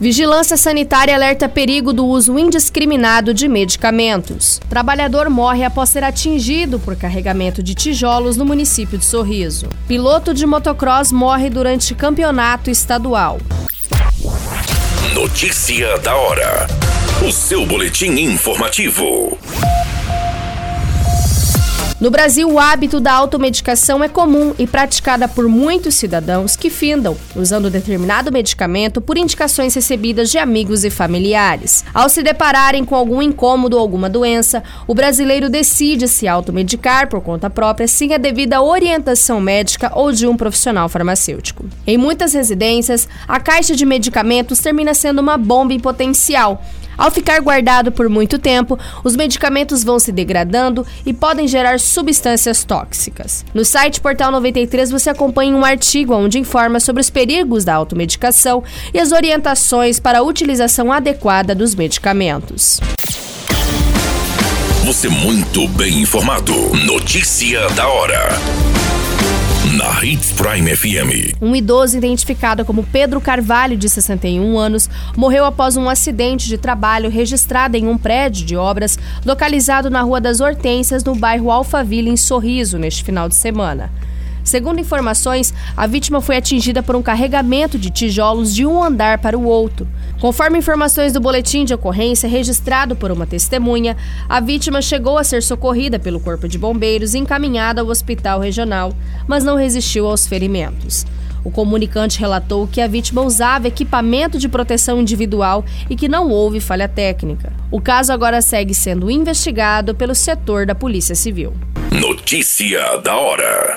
Vigilância Sanitária alerta perigo do uso indiscriminado de medicamentos. Trabalhador morre após ser atingido por carregamento de tijolos no município de Sorriso. Piloto de motocross morre durante campeonato estadual. Notícia da hora. O seu boletim informativo. No Brasil, o hábito da automedicação é comum e praticada por muitos cidadãos que findam usando determinado medicamento por indicações recebidas de amigos e familiares. Ao se depararem com algum incômodo ou alguma doença, o brasileiro decide se automedicar por conta própria sem a devida orientação médica ou de um profissional farmacêutico. Em muitas residências, a caixa de medicamentos termina sendo uma bomba em potencial ao ficar guardado por muito tempo, os medicamentos vão se degradando e podem gerar substâncias tóxicas. No site Portal 93 você acompanha um artigo onde informa sobre os perigos da automedicação e as orientações para a utilização adequada dos medicamentos. Você muito bem informado. Notícia da hora na Hits Prime FM. Um idoso identificado como Pedro Carvalho, de 61 anos, morreu após um acidente de trabalho registrado em um prédio de obras localizado na Rua das Hortências, no bairro Alphaville, em Sorriso, neste final de semana. Segundo informações, a vítima foi atingida por um carregamento de tijolos de um andar para o outro. Conforme informações do boletim de ocorrência registrado por uma testemunha, a vítima chegou a ser socorrida pelo Corpo de Bombeiros e encaminhada ao hospital regional, mas não resistiu aos ferimentos. O comunicante relatou que a vítima usava equipamento de proteção individual e que não houve falha técnica. O caso agora segue sendo investigado pelo setor da Polícia Civil. Notícia da hora.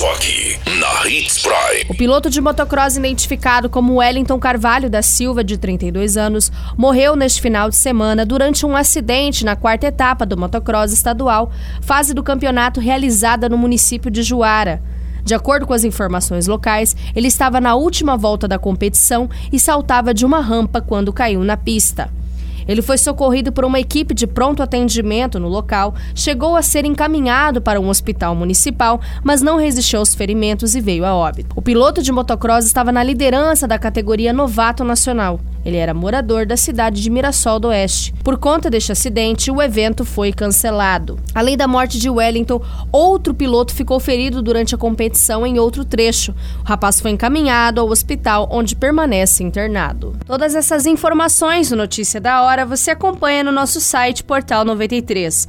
Só aqui, na Hits Prime. O piloto de motocross identificado como Wellington Carvalho da Silva, de 32 anos, morreu neste final de semana durante um acidente na quarta etapa do motocross estadual, fase do campeonato realizada no município de Juara. De acordo com as informações locais, ele estava na última volta da competição e saltava de uma rampa quando caiu na pista. Ele foi socorrido por uma equipe de pronto atendimento no local, chegou a ser encaminhado para um hospital municipal, mas não resistiu aos ferimentos e veio a óbito. O piloto de motocross estava na liderança da categoria Novato Nacional. Ele era morador da cidade de Mirassol do Oeste. Por conta deste acidente, o evento foi cancelado. Além da morte de Wellington, outro piloto ficou ferido durante a competição em outro trecho. O rapaz foi encaminhado ao hospital, onde permanece internado. Todas essas informações no Notícia da Hora você acompanha no nosso site Portal 93.